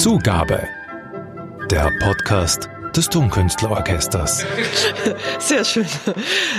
Zugabe. Der Podcast des Tonkünstlerorchesters. Sehr schön.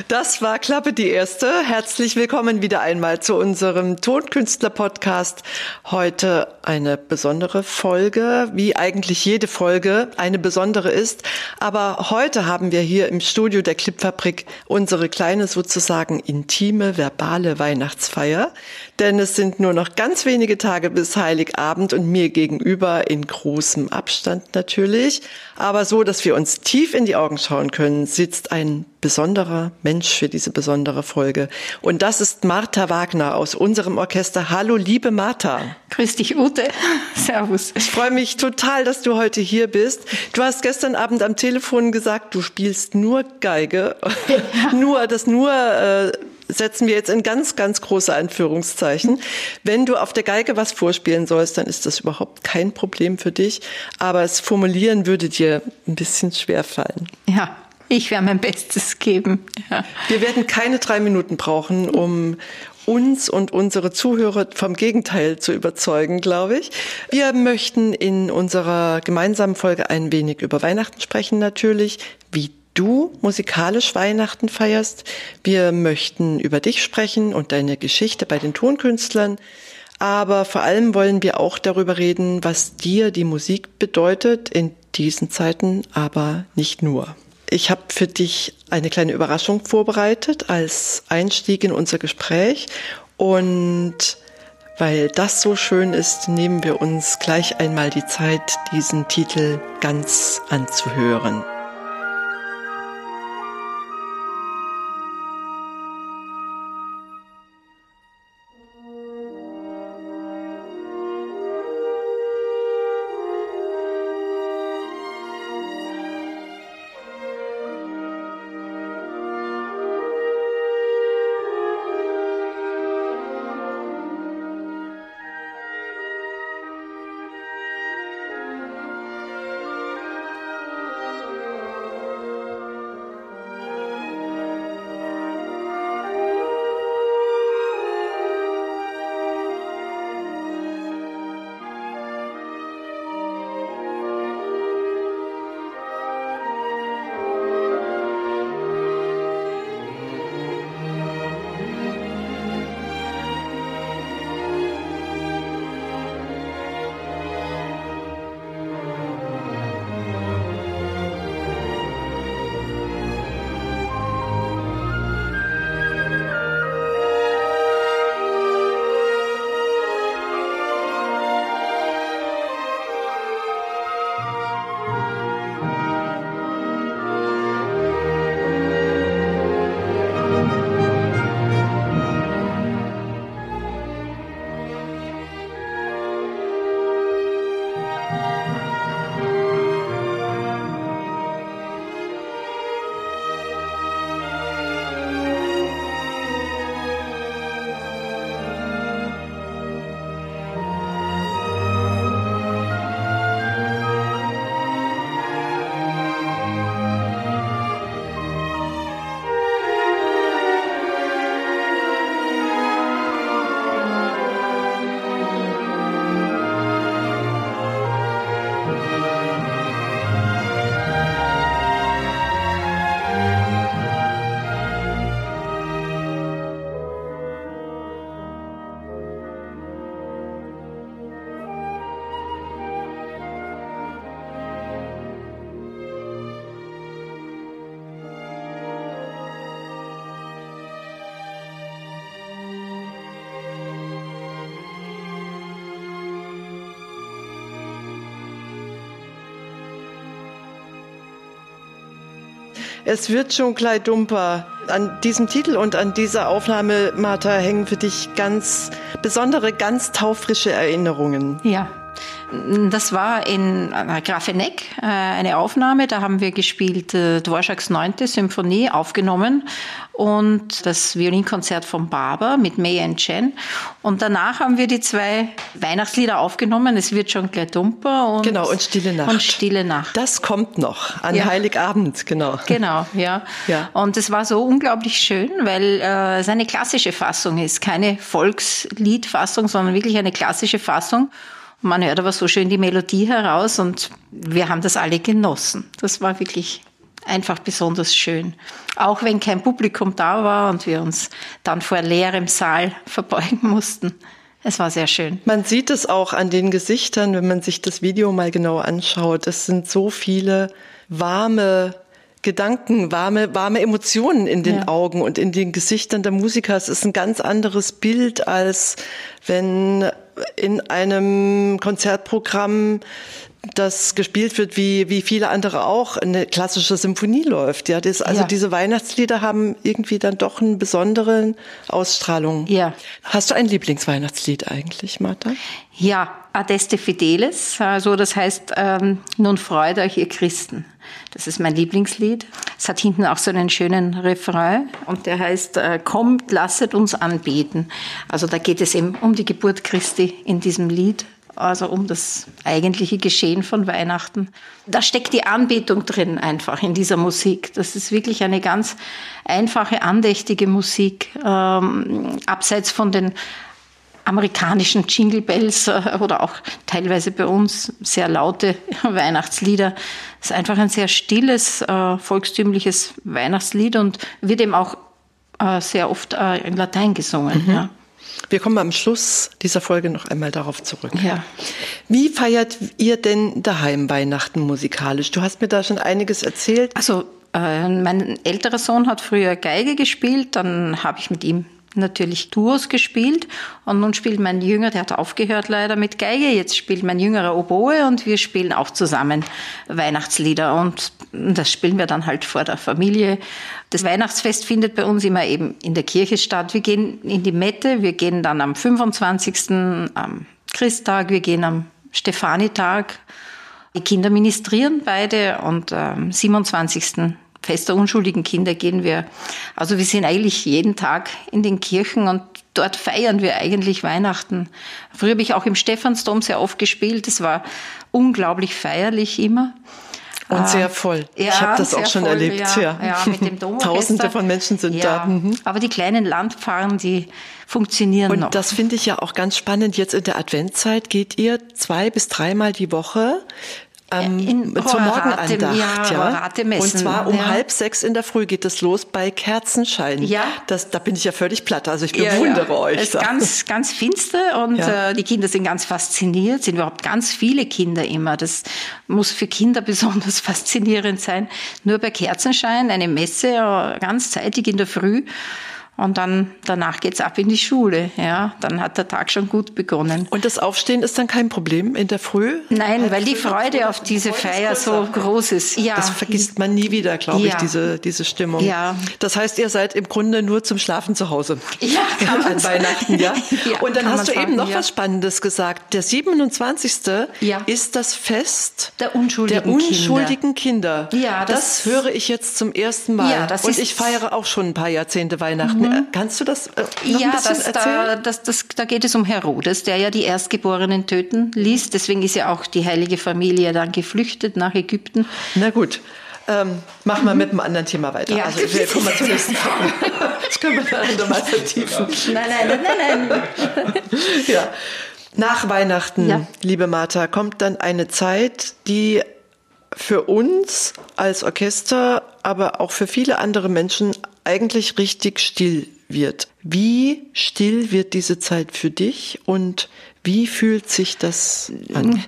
Das war Klappe die erste. Herzlich willkommen wieder einmal zu unserem Tonkünstler-Podcast. Heute eine besondere Folge, wie eigentlich jede Folge eine besondere ist. Aber heute haben wir hier im Studio der Clipfabrik unsere kleine sozusagen intime verbale Weihnachtsfeier. Denn es sind nur noch ganz wenige Tage bis Heiligabend und mir gegenüber in großem Abstand natürlich. Aber so, dass wir uns tief in die Augen schauen können, sitzt ein besonderer Mensch für diese besondere Folge. Und das ist Martha Wagner aus unserem Orchester. Hallo, liebe Martha. Grüß dich, Ute. Servus. Ich freue mich total, dass du heute hier bist. Du hast gestern Abend am Telefon gesagt, du spielst nur Geige. Ja. nur, das nur äh, setzen wir jetzt in ganz, ganz große Anführungszeichen. Wenn du auf der Geige was vorspielen sollst, dann ist das überhaupt kein Problem für dich. Aber es formulieren würde dir ein bisschen schwer fallen. Ja, ich werde mein Bestes geben. Ja. Wir werden keine drei Minuten brauchen, um uns und unsere Zuhörer vom Gegenteil zu überzeugen, glaube ich. Wir möchten in unserer gemeinsamen Folge ein wenig über Weihnachten sprechen natürlich, wie du musikalisch Weihnachten feierst. Wir möchten über dich sprechen und deine Geschichte bei den Tonkünstlern. Aber vor allem wollen wir auch darüber reden, was dir die Musik bedeutet in diesen Zeiten, aber nicht nur. Ich habe für dich eine kleine Überraschung vorbereitet als Einstieg in unser Gespräch und weil das so schön ist, nehmen wir uns gleich einmal die Zeit, diesen Titel ganz anzuhören. Es wird schon gleich dumper. An diesem Titel und an dieser Aufnahme, Martha, hängen für dich ganz besondere, ganz taufrische Erinnerungen. Ja. Das war in Grafeneck äh, eine Aufnahme, da haben wir gespielt äh, neunte Symphonie aufgenommen und das Violinkonzert von Barber mit May and Chen. Und danach haben wir die zwei Weihnachtslieder aufgenommen. Es wird schon gleich dumper und genau und Stille Nacht. Und Stille Nacht. Das kommt noch an ja. Heiligabend, genau. Genau, ja. ja. Und es war so unglaublich schön, weil äh, es eine klassische Fassung ist, keine Volksliedfassung, sondern wirklich eine klassische Fassung. Man hört aber so schön die Melodie heraus und wir haben das alle genossen. Das war wirklich einfach besonders schön. Auch wenn kein Publikum da war und wir uns dann vor leerem Saal verbeugen mussten. Es war sehr schön. Man sieht es auch an den Gesichtern, wenn man sich das Video mal genau anschaut. Es sind so viele warme Gedanken, warme, warme Emotionen in den ja. Augen und in den Gesichtern der Musiker. Es ist ein ganz anderes Bild, als wenn in einem Konzertprogramm das gespielt wird, wie, wie viele andere auch, eine klassische Symphonie läuft. Ja, das, also ja. diese Weihnachtslieder haben irgendwie dann doch eine besondere Ausstrahlung. Ja. Hast du ein Lieblingsweihnachtslied eigentlich, Martha? Ja, Adeste Fideles, also das heißt, ähm, nun freut euch ihr Christen. Das ist mein Lieblingslied. Es hat hinten auch so einen schönen Refrain und der heißt, äh, kommt, lasset uns anbeten. Also da geht es eben um die Geburt Christi in diesem Lied also um das eigentliche Geschehen von Weihnachten. Da steckt die Anbetung drin einfach in dieser Musik. Das ist wirklich eine ganz einfache, andächtige Musik, ähm, abseits von den amerikanischen Jingle Bells äh, oder auch teilweise bei uns sehr laute Weihnachtslieder. Es ist einfach ein sehr stilles, äh, volkstümliches Weihnachtslied und wird eben auch äh, sehr oft in Latein gesungen. Mhm. Ja. Wir kommen am Schluss dieser Folge noch einmal darauf zurück. Ja. Wie feiert ihr denn daheim Weihnachten musikalisch? Du hast mir da schon einiges erzählt. Also äh, mein älterer Sohn hat früher Geige gespielt, dann habe ich mit ihm natürlich Duos gespielt und nun spielt mein Jünger, der hat aufgehört leider mit Geige, jetzt spielt mein Jüngerer Oboe und wir spielen auch zusammen Weihnachtslieder und das spielen wir dann halt vor der Familie. Das Weihnachtsfest findet bei uns immer eben in der Kirche statt. Wir gehen in die Mette, wir gehen dann am 25. am Christtag, wir gehen am Stefanitag. Die Kinder ministrieren beide und am 27. Fest der unschuldigen Kinder gehen wir. Also wir sind eigentlich jeden Tag in den Kirchen und dort feiern wir eigentlich Weihnachten. Früher habe ich auch im Stephansdom sehr oft gespielt. Es war unglaublich feierlich immer. Und sehr voll. Ja, ich habe das auch schon voll, erlebt. Ja, ja. mit dem Tausende von Menschen sind da. Mhm. Aber die kleinen Landpfarren, die funktionieren Und noch. das finde ich ja auch ganz spannend. Jetzt in der Adventzeit geht ihr zwei bis dreimal die Woche ähm, in zur Morgenandacht. Ja, ja. Und zwar um ja. halb sechs in der Früh geht es los bei Kerzenschein. Ja. Das, da bin ich ja völlig platt. Also ich bewundere ja, euch. Es ist ganz, ganz finster und äh, die Kinder sind ganz fasziniert. Sind überhaupt ganz viele Kinder immer. Das muss für Kinder besonders faszinierend sein. Nur bei Kerzenschein eine Messe äh, ganz zeitig in der Früh. Und dann danach geht's ab in die Schule. Ja, dann hat der Tag schon gut begonnen. Und das Aufstehen ist dann kein Problem in der Früh? Nein, weil die Freude auf diese Feier so groß ist. Ja. Das vergisst man nie wieder, glaube ich, diese, diese Stimmung. Ja. Das heißt, ihr seid im Grunde nur zum Schlafen zu Hause. Ja, kann an Weihnachten, ja. ja Und dann hast du sagen, eben noch ja. was Spannendes gesagt. Der 27. Ja. ist das Fest der unschuldigen, der unschuldigen Kinder. Kinder. Ja, das, das, höre ich jetzt zum ersten Mal. Ja, das Und ich feiere auch schon ein paar Jahrzehnte Weihnachten. Mhm. Kannst du das äh, noch ja, ein bisschen das, erzählen? Da, das, das, da geht es um Herodes, der ja die Erstgeborenen töten ließ. Deswegen ist ja auch die heilige Familie dann geflüchtet nach Ägypten. Na gut. Ähm, machen wir mit einem anderen Thema weiter. Ja. Also wir kommen mal zur nächsten Frage. Das können wir dann nochmal vertiefen. Nein, nein, nein, nein, nein. ja. Nach Weihnachten, ja. liebe Martha, kommt dann eine Zeit, die für uns als Orchester, aber auch für viele andere Menschen eigentlich richtig still wird. Wie still wird diese Zeit für dich und wie fühlt sich das an?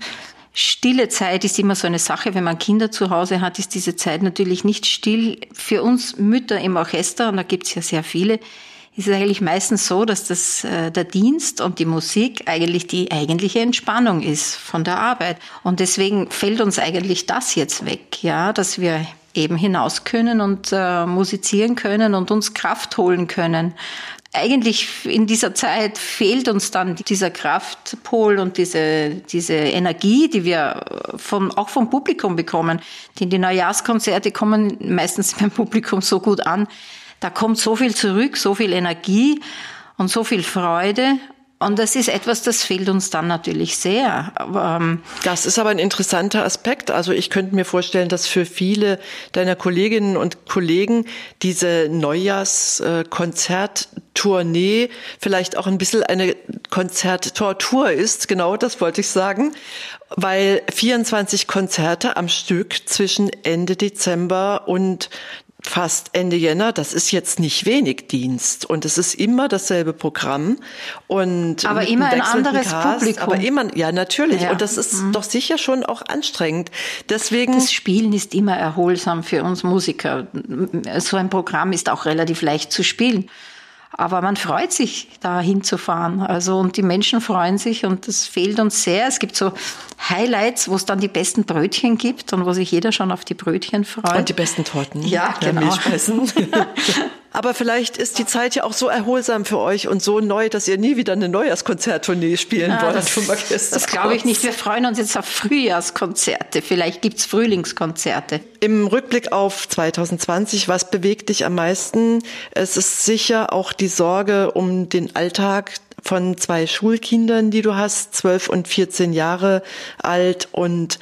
Stille Zeit ist immer so eine Sache. Wenn man Kinder zu Hause hat, ist diese Zeit natürlich nicht still. Für uns Mütter im Orchester, und da gibt es ja sehr viele, ist es eigentlich meistens so, dass das, äh, der Dienst und die Musik eigentlich die eigentliche Entspannung ist von der Arbeit. Und deswegen fällt uns eigentlich das jetzt weg, ja, dass wir eben hinaus können und äh, musizieren können und uns Kraft holen können. Eigentlich in dieser Zeit fehlt uns dann dieser Kraftpol und diese, diese Energie, die wir vom, auch vom Publikum bekommen. Denn die Neujahrskonzerte kommen meistens beim Publikum so gut an. Da kommt so viel zurück, so viel Energie und so viel Freude. Und das ist etwas, das fehlt uns dann natürlich sehr. Aber, ähm, das ist aber ein interessanter Aspekt. Also ich könnte mir vorstellen, dass für viele deiner Kolleginnen und Kollegen diese Neujahrskonzerttournee vielleicht auch ein bisschen eine Konzerttortur ist. Genau, das wollte ich sagen. Weil 24 Konzerte am Stück zwischen Ende Dezember und fast Ende Jänner, das ist jetzt nicht wenig Dienst und es ist immer dasselbe Programm und aber immer ein anderes Cast, Publikum. Aber immer, ja natürlich ja. und das ist mhm. doch sicher schon auch anstrengend. Deswegen das Spielen ist immer erholsam für uns Musiker. So ein Programm ist auch relativ leicht zu spielen. Aber man freut sich, da hinzufahren. Also, und die Menschen freuen sich und das fehlt uns sehr. Es gibt so Highlights, wo es dann die besten Brötchen gibt und wo sich jeder schon auf die Brötchen freut. Und die besten Torten. Ja, genau. Aber vielleicht ist die Zeit ja auch so erholsam für euch und so neu, dass ihr nie wieder eine Neujahrskonzerttournee spielen ja, wollt das. Das glaube ich nicht. Wir freuen uns jetzt auf Frühjahrskonzerte. Vielleicht gibt's Frühlingskonzerte. Im Rückblick auf 2020, was bewegt dich am meisten? Es ist sicher auch die Sorge um den Alltag von zwei Schulkindern, die du hast, zwölf und 14 Jahre alt und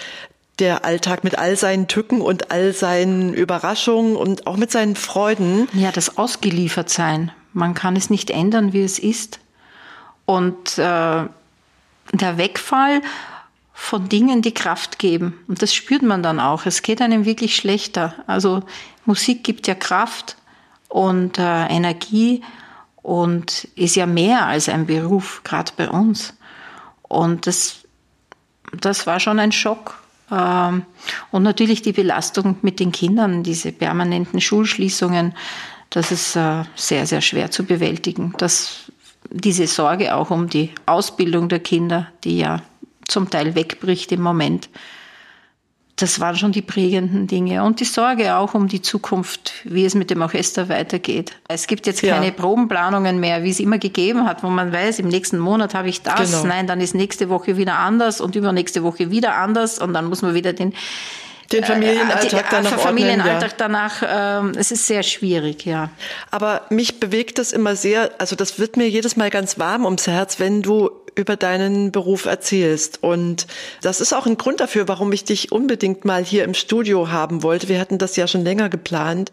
der Alltag mit all seinen Tücken und all seinen Überraschungen und auch mit seinen Freuden. Ja, das Ausgeliefertsein. Man kann es nicht ändern, wie es ist. Und äh, der Wegfall von Dingen, die Kraft geben. Und das spürt man dann auch. Es geht einem wirklich schlechter. Also Musik gibt ja Kraft und äh, Energie und ist ja mehr als ein Beruf, gerade bei uns. Und das, das war schon ein Schock. Ähm, und natürlich die Belastung mit den Kindern, diese permanenten Schulschließungen, das ist äh, sehr, sehr schwer zu bewältigen. Das, diese Sorge auch um die Ausbildung der Kinder, die ja zum Teil wegbricht im Moment das waren schon die prägenden Dinge. Und die Sorge auch um die Zukunft, wie es mit dem Orchester weitergeht. Es gibt jetzt keine ja. Probenplanungen mehr, wie es immer gegeben hat, wo man weiß, im nächsten Monat habe ich das, genau. nein, dann ist nächste Woche wieder anders und übernächste Woche wieder anders und dann muss man wieder den den Familienalltag äh, danach Familienalltag ordnen, danach, ähm, es ist sehr schwierig, ja. Aber mich bewegt das immer sehr, also das wird mir jedes Mal ganz warm ums Herz, wenn du über deinen Beruf erzählst. Und das ist auch ein Grund dafür, warum ich dich unbedingt mal hier im Studio haben wollte. Wir hatten das ja schon länger geplant.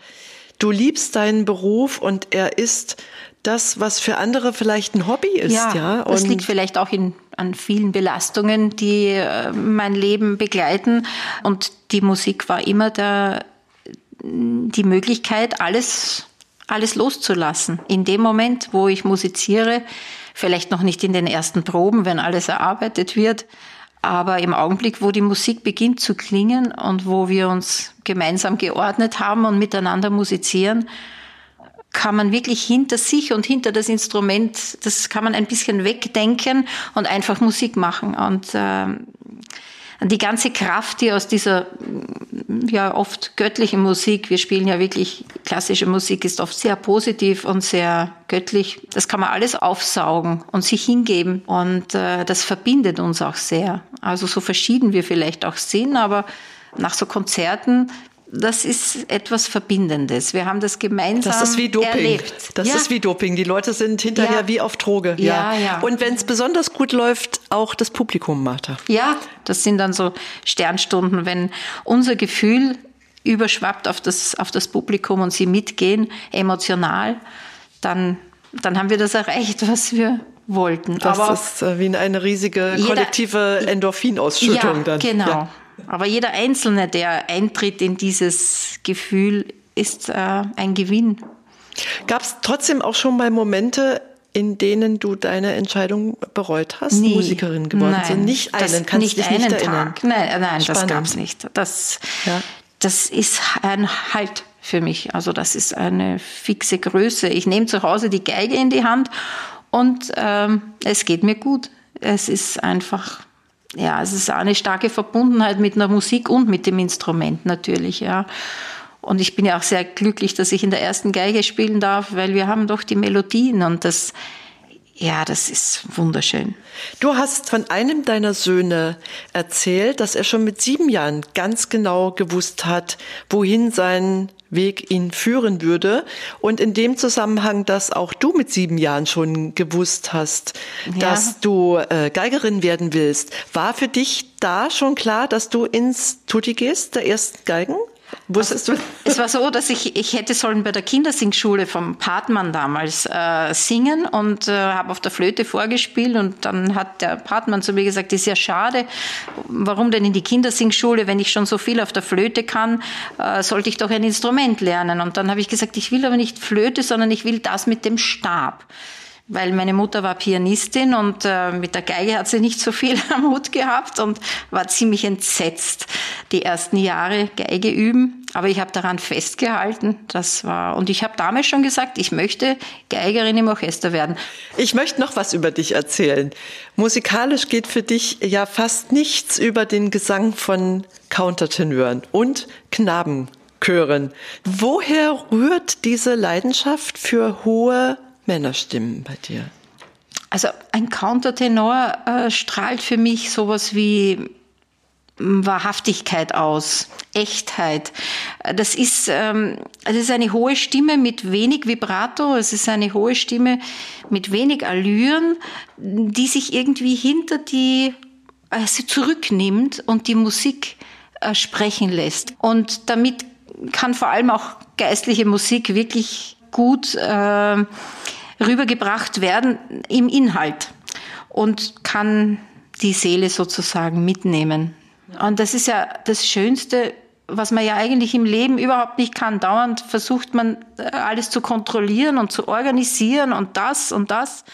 Du liebst deinen Beruf und er ist das, was für andere vielleicht ein Hobby ist. Ja, ja? Das liegt vielleicht auch in, an vielen Belastungen, die äh, mein Leben begleiten. Und die Musik war immer der, die Möglichkeit, alles, alles loszulassen. In dem Moment, wo ich musiziere, vielleicht noch nicht in den ersten Proben, wenn alles erarbeitet wird, aber im Augenblick, wo die Musik beginnt zu klingen und wo wir uns gemeinsam geordnet haben und miteinander musizieren, kann man wirklich hinter sich und hinter das Instrument, das kann man ein bisschen wegdenken und einfach Musik machen. Und äh, die ganze Kraft, die aus dieser ja oft göttlichen Musik, wir spielen ja wirklich klassische Musik, ist oft sehr positiv und sehr göttlich. Das kann man alles aufsaugen und sich hingeben und äh, das verbindet uns auch sehr. Also so verschieden wir vielleicht auch sind, aber nach so Konzerten das ist etwas Verbindendes. Wir haben das gemeinsam Das ist wie Doping. Erlebt. Das ja. ist wie Doping. Die Leute sind hinterher ja. wie auf Droge. Ja, ja. ja. Und wenn es besonders gut läuft, auch das Publikum, Martha. Ja, das sind dann so Sternstunden, wenn unser Gefühl überschwappt auf das, auf das Publikum und sie mitgehen, emotional, dann, dann haben wir das erreicht, was wir wollten. Das Aber ist äh, wie eine riesige kollektive Endorphinausschüttung ja, dann. Genau. Aber jeder Einzelne, der eintritt in dieses Gefühl, ist äh, ein Gewinn. Gab es trotzdem auch schon mal Momente, in denen du deine Entscheidung bereut hast, Nie. Musikerin geworden nein, zu sein? Nicht einen, das, kannst nicht dich einen nicht erinnern. Tag. Nein, nein das gab es nicht. Das, ja. das ist ein Halt für mich. Also das ist eine fixe Größe. Ich nehme zu Hause die Geige in die Hand und ähm, es geht mir gut. Es ist einfach ja, es ist eine starke Verbundenheit mit einer Musik und mit dem Instrument natürlich, ja. Und ich bin ja auch sehr glücklich, dass ich in der ersten Geige spielen darf, weil wir haben doch die Melodien und das, Ja, das ist wunderschön. Du hast von einem deiner Söhne erzählt, dass er schon mit sieben Jahren ganz genau gewusst hat, wohin sein Weg ihn führen würde. Und in dem Zusammenhang, dass auch du mit sieben Jahren schon gewusst hast, ja. dass du äh, Geigerin werden willst, war für dich da schon klar, dass du ins Tutti gehst, der ersten Geigen? Wusstest du? Es war so, dass ich, ich hätte sollen bei der Kindersingschule vom Partmann damals äh, singen und äh, habe auf der Flöte vorgespielt und dann hat der Partmann zu mir gesagt, ist ja schade, warum denn in die Kindersingschule, wenn ich schon so viel auf der Flöte kann, äh, sollte ich doch ein Instrument lernen. Und dann habe ich gesagt, ich will aber nicht Flöte, sondern ich will das mit dem Stab weil meine Mutter war Pianistin und äh, mit der Geige hat sie nicht so viel am Hut gehabt und war ziemlich entsetzt die ersten Jahre Geige üben. Aber ich habe daran festgehalten. Das war und ich habe damals schon gesagt, ich möchte Geigerin im Orchester werden. Ich möchte noch was über dich erzählen. Musikalisch geht für dich ja fast nichts über den Gesang von Countertenören und Knabenchören. Woher rührt diese Leidenschaft für hohe Männerstimmen bei dir? Also ein Countertenor äh, strahlt für mich sowas wie Wahrhaftigkeit aus, Echtheit. Das ist, ähm, es ist eine hohe Stimme mit wenig Vibrato, es ist eine hohe Stimme mit wenig Allüren, die sich irgendwie hinter die, also zurücknimmt und die Musik äh, sprechen lässt. Und damit kann vor allem auch geistliche Musik wirklich gut äh, rübergebracht werden im Inhalt und kann die Seele sozusagen mitnehmen. Und das ist ja das Schönste, was man ja eigentlich im Leben überhaupt nicht kann. Dauernd versucht man äh, alles zu kontrollieren und zu organisieren und das und das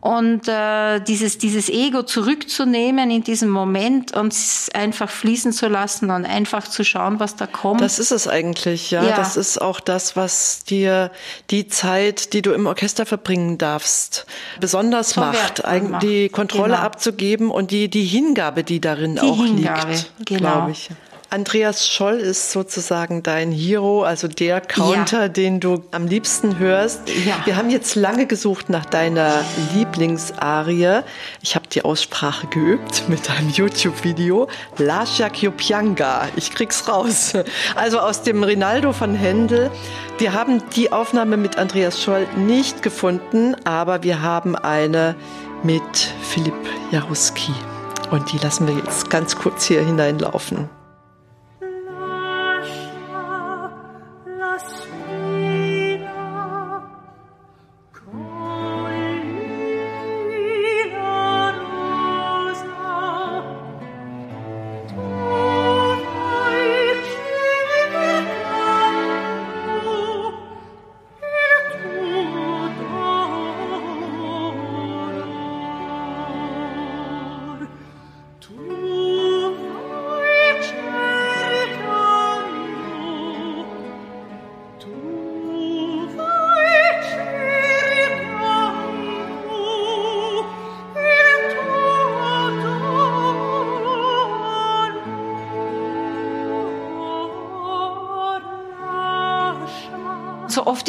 und äh, dieses, dieses Ego zurückzunehmen in diesem Moment und es einfach fließen zu lassen und einfach zu schauen, was da kommt. Das ist es eigentlich, ja. ja. Das ist auch das, was dir die Zeit, die du im Orchester verbringen darfst, besonders so macht, macht, die Kontrolle genau. abzugeben und die, die Hingabe, die darin die auch Hingabe, liegt, genau. glaube ich. Andreas Scholl ist sozusagen dein Hero, also der Counter, ja. den du am liebsten hörst. Ja. Wir haben jetzt lange gesucht nach deiner Lieblingsarie. Ich habe die Aussprache geübt mit einem YouTube-Video. Lascia Kyopianga. Ich krieg's raus. Also aus dem Rinaldo von Händel. Wir haben die Aufnahme mit Andreas Scholl nicht gefunden, aber wir haben eine mit Philipp Jaruski. Und die lassen wir jetzt ganz kurz hier hineinlaufen.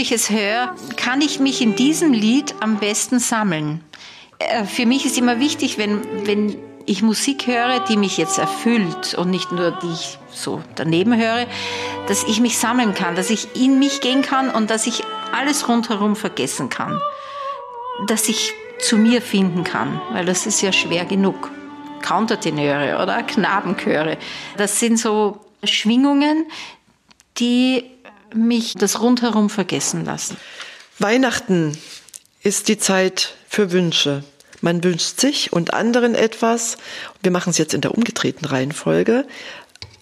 Ich es höre, kann ich mich in diesem Lied am besten sammeln. Äh, für mich ist immer wichtig, wenn, wenn ich Musik höre, die mich jetzt erfüllt und nicht nur die ich so daneben höre, dass ich mich sammeln kann, dass ich in mich gehen kann und dass ich alles rundherum vergessen kann. Dass ich zu mir finden kann, weil das ist ja schwer genug. Countertenöre oder Knabenchöre. Das sind so Schwingungen, die mich das rundherum vergessen lassen. Weihnachten ist die Zeit für Wünsche. Man wünscht sich und anderen etwas. Wir machen es jetzt in der umgedrehten Reihenfolge.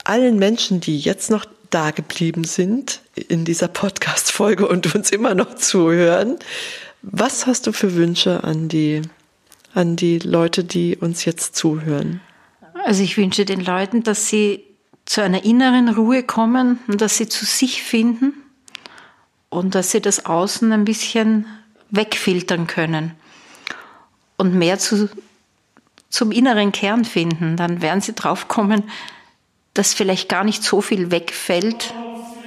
Allen Menschen, die jetzt noch da geblieben sind in dieser Podcast-Folge und uns immer noch zuhören, was hast du für Wünsche an die, an die Leute, die uns jetzt zuhören? Also ich wünsche den Leuten, dass sie zu einer inneren Ruhe kommen und dass sie zu sich finden und dass sie das Außen ein bisschen wegfiltern können und mehr zu, zum inneren Kern finden. Dann werden sie drauf kommen, dass vielleicht gar nicht so viel wegfällt,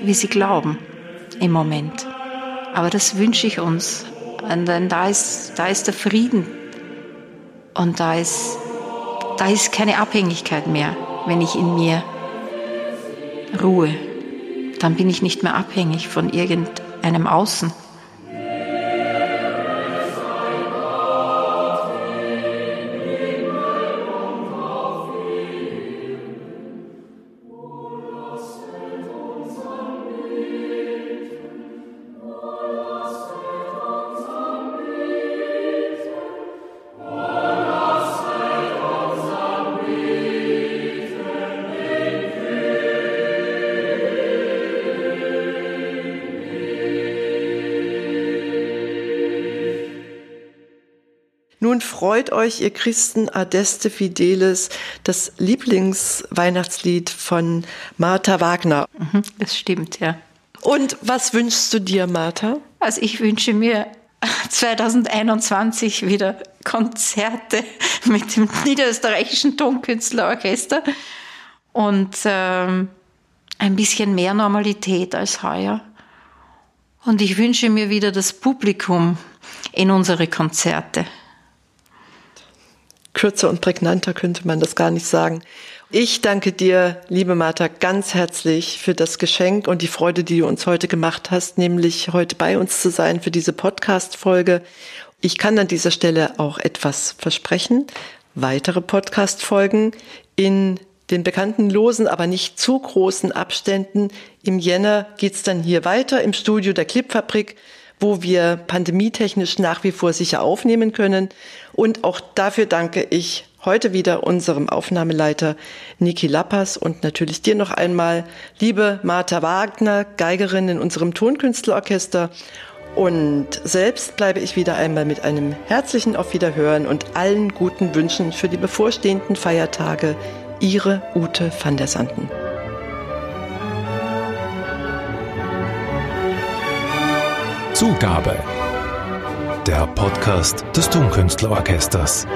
wie sie glauben im Moment. Aber das wünsche ich uns Und dann da ist, da ist der Frieden. Und da ist, da ist keine Abhängigkeit mehr, wenn ich in mir ruhe. Dann bin ich nicht mehr abhängig von irgendeinem Außen. Freut euch, ihr Christen, Adeste Fideles, das Lieblingsweihnachtslied von Martha Wagner. Mhm, das stimmt, ja. Und was wünschst du dir, Martha? Also ich wünsche mir 2021 wieder Konzerte mit dem Niederösterreichischen Tonkünstlerorchester und ähm, ein bisschen mehr Normalität als heuer. Und ich wünsche mir wieder das Publikum in unsere Konzerte kürzer und prägnanter könnte man das gar nicht sagen. Ich danke dir, liebe Martha, ganz herzlich für das Geschenk und die Freude, die du uns heute gemacht hast, nämlich heute bei uns zu sein für diese Podcast-Folge. Ich kann an dieser Stelle auch etwas versprechen. Weitere Podcast-Folgen in den bekannten losen, aber nicht zu großen Abständen. Im Jänner geht's dann hier weiter im Studio der Clipfabrik wo wir pandemietechnisch nach wie vor sicher aufnehmen können. Und auch dafür danke ich heute wieder unserem Aufnahmeleiter Niki Lappas und natürlich dir noch einmal, liebe Martha Wagner, Geigerin in unserem Tonkünstlerorchester. Und selbst bleibe ich wieder einmal mit einem herzlichen Auf Wiederhören und allen guten Wünschen für die bevorstehenden Feiertage. Ihre Ute van der Sanden. Zugabe. Der Podcast des Tonkünstlerorchesters.